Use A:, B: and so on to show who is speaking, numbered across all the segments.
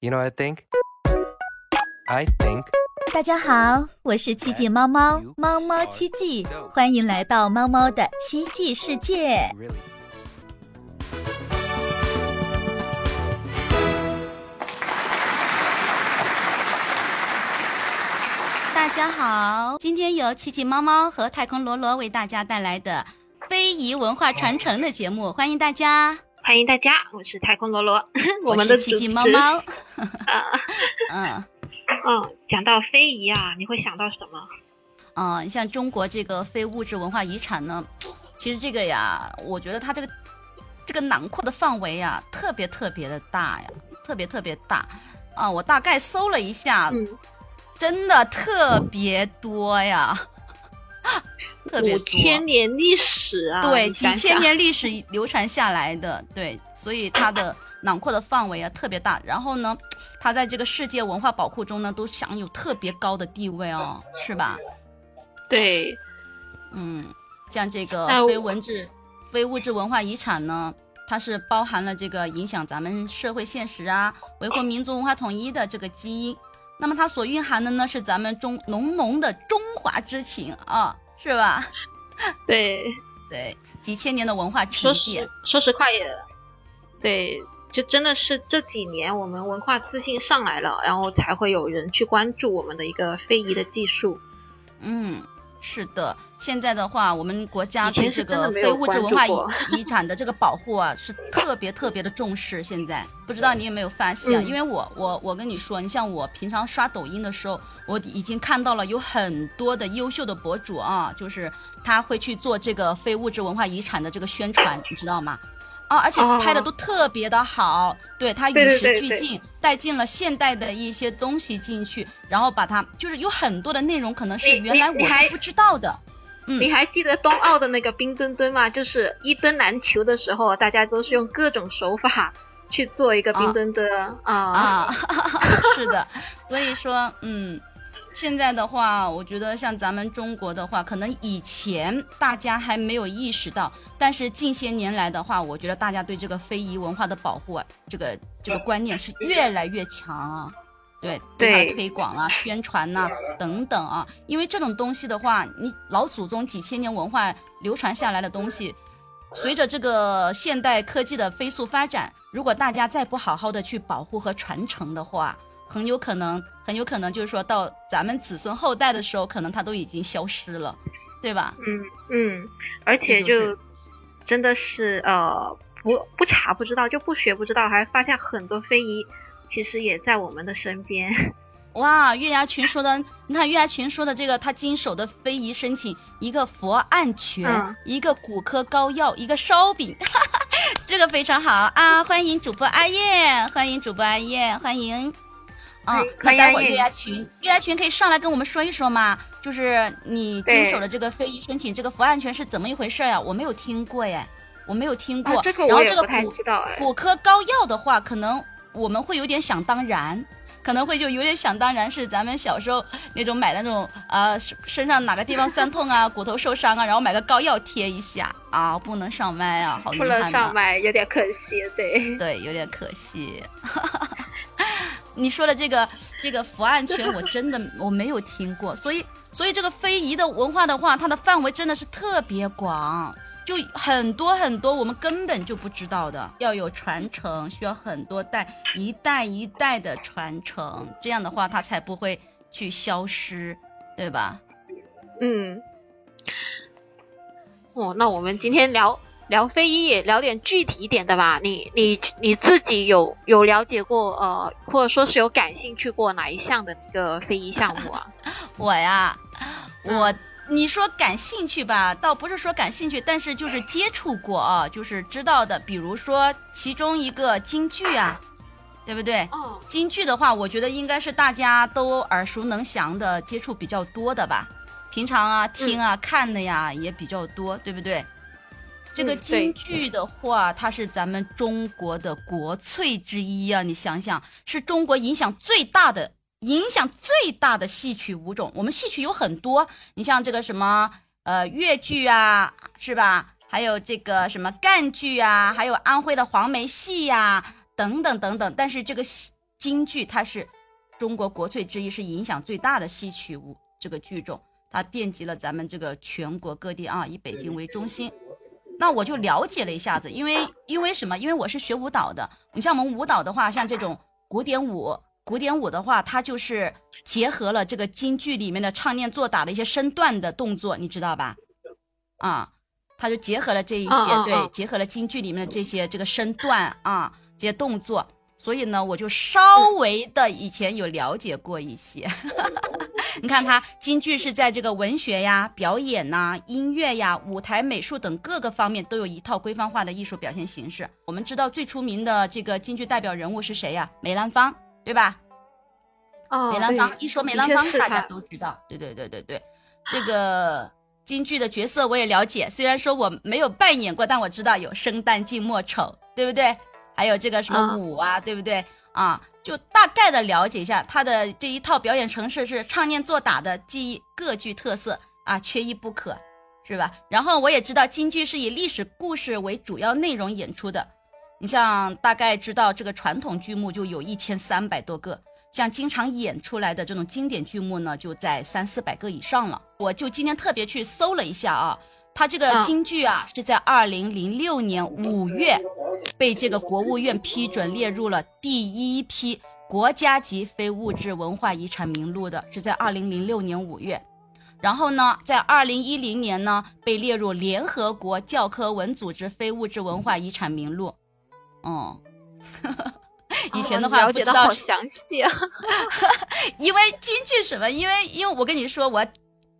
A: You know what I think? I think
B: 大家好，我是奇迹猫猫，猫猫奇迹，欢迎来到猫猫的奇迹世界。大家好，今天由奇迹猫猫和太空罗罗为大家带来的非遗文化传承的节目，欢迎大家。
C: 欢迎大家，我是太空罗罗，我
B: 我
C: 们的
B: 是奇迹猫猫。
C: 啊，
B: 嗯
C: 嗯，讲到非遗啊，你会想到什么？
B: 嗯，像中国这个非物质文化遗产呢，其实这个呀，我觉得它这个这个囊括的范围呀，特别特别的大呀，特别特别大啊！我大概搜了一下，
C: 嗯，
B: 真的特别多呀，特别
C: 五
B: 多。
C: 千年历史啊，
B: 对，几千年历史流传下来的，对，所以它的囊括的范围啊特别大。然后呢，它在这个世界文化宝库中呢，都享有特别高的地位哦，是吧？
C: 对，
B: 嗯，像这个非文质、非物质文化遗产呢，它是包含了这个影响咱们社会现实啊，维护民族文化统一的这个基因。那么它所蕴含的呢，是咱们中浓浓的中华之情啊，是吧？
C: 对，
B: 对，几千年的文化沉
C: 说
B: 淀
C: 实，说实话也，对，就真的是这几年我们文化自信上来了，然后才会有人去关注我们的一个非遗的技术。
B: 嗯，是的。现在的话，我们国家对这个非物质文化遗遗产的这个保护啊，是特别特别的重视。现在不知道你有没有发现？
C: 嗯
B: 因为我我我跟你说，你像我平常刷抖音的时候，我已经看到了有很多的优秀的博主啊，就是他会去做这个非物质文化遗产的这个宣传，你知道吗？啊，而且
C: 哦
B: 拍的都特别的好，对他与时
C: 对对
B: 俱进，带进了现代的一些东西进去，然后把它就是有很多的内容可能是原来我都不知道的。嗯
C: 你还记得冬奥的那个冰墩墩吗？就是一墩难求的时候，大家都是用各种手法去做一个冰墩墩啊。
B: 啊，是的，所以说，嗯，现在的话，我觉得像咱们中国的话，可能以前大家还没有意识到，但是近些年来的话，我觉得大家对这个非遗文化的保护啊，这个这个观念是越来越强啊。对，对它的推广啊、宣传呐、等等啊，因为这种东西的话，你老祖宗几千年文化流传下来的东西，随着这个现代科技的飞速发展，如果大家再不好好的去保护和传承的话，很有可能，很有可能就是说到咱们子孙后代的时候，可能它都已经消失了，对吧？
C: 嗯嗯，而且
B: 就
C: 真的是呃不不查不知道，就不学不知道，还发现很多非遗其实也在我们的身边。
B: 哇，月牙群说的，你看月牙群说的这个，他经手的非遗申请，一个佛案泉，
C: 嗯
B: 一个骨科膏药，一个烧饼，哈 哈这个非常好啊！欢迎主播阿燕，欢迎主播阿燕，欢迎。啊那待会月牙群，月牙群可以上来跟我们说一说吗？就是你经手的这个非遗申请这个佛案泉是怎么一回事呀、我没有听过耶，我没有听过。
C: 啊，这个
B: 然后这个
C: 我也不太
B: 骨
C: 知道哎。
B: 骨科膏药的话，可能我们会有点想当然，可能会就有点想当然是咱们小时候那种买的那种呃身身上哪个地方酸痛啊，骨头受伤啊，然后买个膏药贴一下啊，不能上麦啊，好遗
C: 不能。上麦，有点可惜。对，
B: 对，有点可惜。你说的这个这个伏案泉，我真的我没有听过，所以所以这个非遗的文化的话，它的范围真的是特别广，就很多很多我们根本就不知道的，要有传承，需要很多代一代一代的传承，这样的话它才不会去消失，对吧？
C: 嗯。哦，那我们今天聊聊非遗，也聊点具体一点的吧。你你你自己有有了解过呃，或者说是有感兴趣过哪一项的一个非遗项目啊？
B: 我呀，
C: 嗯
B: 我你说感兴趣吧，倒不是说感兴趣，但是就是接触过啊，就是知道的，比如说其中一个京剧啊，对不对？
C: 哦，
B: 京剧的话，我觉得应该是大家都耳熟能详的，接触比较多的吧。平常啊，听啊、看的呀也比较多，对不对？这个京剧的话，它是咱们中国的国粹之一啊！你想想，是中国影响最大的、影响最大的戏曲舞种。我们戏曲有很多，你像这个什么呃越剧啊，是吧？还有这个什么赣剧啊，还有安徽的黄梅戏呀、等等等等。但是这个戏京剧它是中国国粹之一，是影响最大的戏曲舞这个剧种，它遍及了咱们这个全国各地啊，以北京为中心。那我就了解了一下子，因为因为什么？因为我是学舞蹈的。你像我们舞蹈的话，像这种古典舞，古典舞的话，它就是结合了这个京剧里面的唱念做打的一些身段的动作，你知道吧？啊，它就结合了这一些，对，结合了京剧里面的这些这个身段啊，这些动作。所以呢，我就稍微的以前有了解过一些。你看，它京剧是在这个文学呀、表演呐、音乐呀、舞台美术等各个方面都有一套规范化的艺术表现形式。我们知道最出名的这个京剧代表人物是谁呀？梅兰芳，对吧？
C: 哦，
B: 梅兰芳一说梅兰芳，大家都知道。对对对对对，这个京剧的角色我也了解，虽然说我没有扮演过，但我知道有生旦净末丑，对不对？还有这个什么
C: 嗯
B: 舞啊，对不对？啊，就大概的了解一下他的这一套表演程式是唱念做打的技艺各具特色啊，缺一不可，是吧？然后我也知道京剧是以历史故事为主要内容演出的，你像大概知道这个传统剧目就有一千三百多个，像经常演出来的这种经典剧目呢，就在三四百个以上了。我就今天特别去搜了一下啊，它这个
C: 嗯
B: 京剧啊是在二零零六年五月被这个国务院批准列入了第一批国家级非物质文化遗产名录的，是在二零零六年五月。然后呢，在二零一零年呢，被列入联合国教科文组织非物质文化遗产名录。嗯，以前的
C: 哦
B: 话
C: 了解的好
B: 不知道是
C: 详细啊。
B: 因为京剧什么？因为因为我跟你说，我，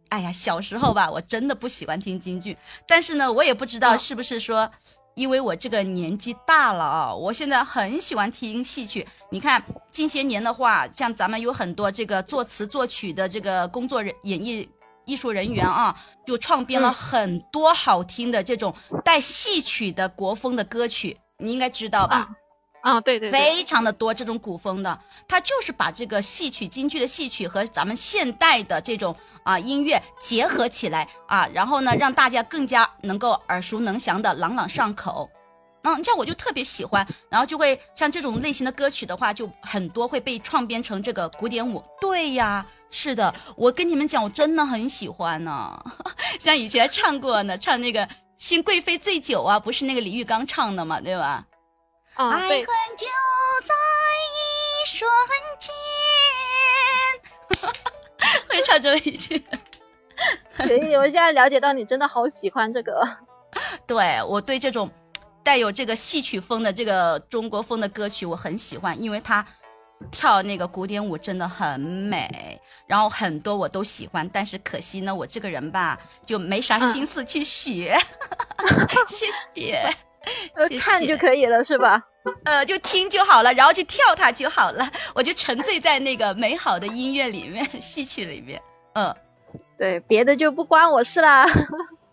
B: 哎呀，小时候吧，我真的不喜欢听京剧，但是呢，我也不知道
C: 嗯
B: 是不是说，因为我这个年纪大了啊，我现在很喜欢听戏曲。你看近些年的话，像咱们有很多这个作词作曲的这个工作人演艺。艺术人员啊，就创编了
C: 嗯
B: 很多好听的这种带戏曲的国风的歌曲，你应该知道吧？
C: 啊，对对对，
B: 非常的多这种古风的，它就是把这个戏曲、京剧的戏曲和咱们现代的这种啊音乐结合起来啊，然后呢，让大家更加能够耳熟能详的朗朗上口。嗯，这样我就特别喜欢，然后就会像这种类型的歌曲的话，就很多会被创编成这个古典舞。对呀，是的，我跟你们讲，我真的很喜欢呢。像以前唱过呢，唱那个《新贵妃醉酒》啊，不是那个李玉刚唱的嘛，对吧？
C: 啊，
B: 爱恨就在一瞬间。会唱这一句，
C: 可以，我现在了解到你真的好喜欢这个。
B: 对我对这种带有这个戏曲风的这个中国风的歌曲我很喜欢，因为它跳那个古典舞真的很美，然后很多我都喜欢，但是可惜呢，我这个人吧就没啥心思去学。谢谢。
C: 呃
B: 谢，
C: 看就可以了是吧？
B: 呃，就听就好了，然后去跳它就好了，我就沉醉在那个美好的音乐里面、戏曲里面。嗯，
C: 对，别的就不关我事啦。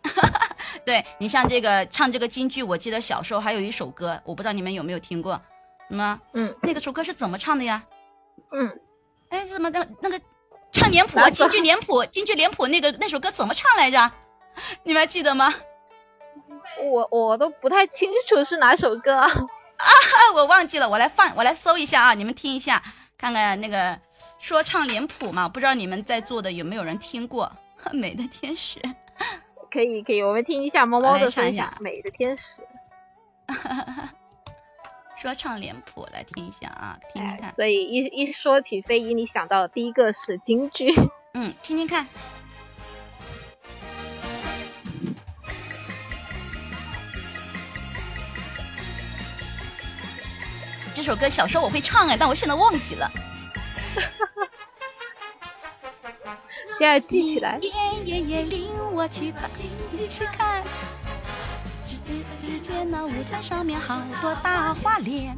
B: 对你像这个唱这个京剧，我记得小时候还有一首歌，我不知道你们有没有听过，什么？
C: 嗯，
B: 那个首歌是怎么唱的呀？
C: 嗯，
B: 哎，什么那那个唱脸谱京剧脸谱，京剧脸谱那个那首歌怎么唱来着？你们还记得吗？
C: 我我都不太清楚是哪首歌啊。
B: 啊，我忘记了，我来放，我来搜一下啊，你们听一下，看看那个说唱脸谱嘛，不知道你们在座的有没有人听过《美的天使》？
C: 可以可以，我们听一下猫猫的分享
B: 唱一下，《
C: 美的天使》。
B: 说唱脸谱来听一下啊，听听
C: 哎
B: 看，，
C: 所以一一说起非遗，你想到的第一个是京剧。
B: 嗯，听听看。这首歌小时候我会唱哎，但我现在忘记了。
C: 现在记起来。
B: 夜夜夜领我去把戏看，只见那舞台上面好多大花脸，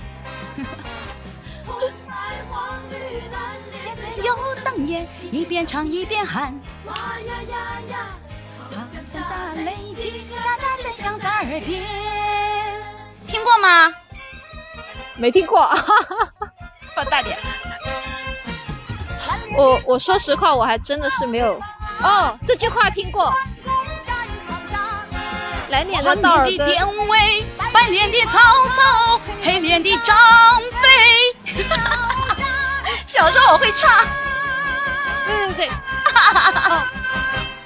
B: 红白黄绿蓝脸嘴有瞪眼，一边唱一边喊。哇呀呀呀好像炸雷，叽叽喳喳，真响在耳边。听过吗？
C: 没听过，
B: 放大点。
C: 我我说实话，我还真的是没有。哦，这句话听过。来年的
B: 黄
C: 道尔跟
B: 脸的典韦，白脸的曹操，黑脸的张飞。小时候我会唱。
C: 对对对，哦，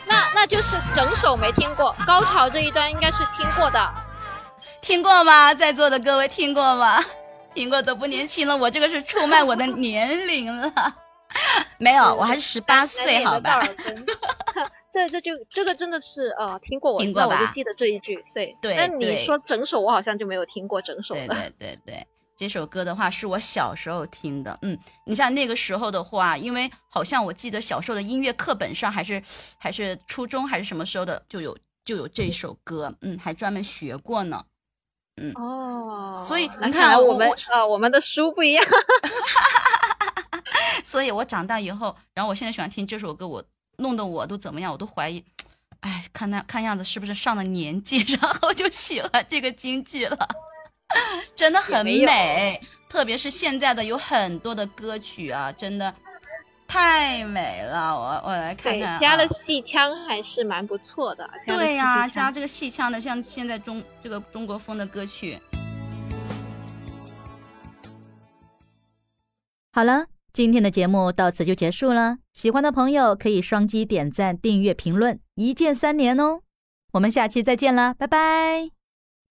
C: 那那就是整首没听过，高潮这一段应该是听过的。
B: 听过吗？在座的各位听过吗？听过都不年轻了，我这个是出卖我的年龄了。没有，我还是十八岁，好吧？
C: 这这就这个真的是呃听过我，
B: 听过
C: 吧？我就记得这一句，对
B: 对。
C: 但你说整首，我好像就没有听过整首
B: 的。对对对对，这首歌的话是我小时候听的。嗯，你像那个时候的话，因为好像我记得小时候的音乐课本上还是还是初中还是什么时候的就有就有这首歌，嗯，还专门学过呢。嗯
C: 哦，
B: 所以你看
C: 我们啊我们的书不一样。
B: 所以我长大以后，然后我现在喜欢听这首歌，我弄得我都怎么样，我都怀疑，哎，看那看样子是不是上了年纪，然后就喜欢这个京剧了，真的很美，特别是现在的有很多的歌曲啊，真的太美了。我我来看看，
C: 加了戏腔还是蛮不错的。
B: 对呀，加这个戏腔的，像现在中这个中国风的歌曲。
D: 好了。今天的节目到此就结束了，喜欢的朋友可以双击点赞、订阅、评论，一键三连哦。我们下期再见了，拜拜。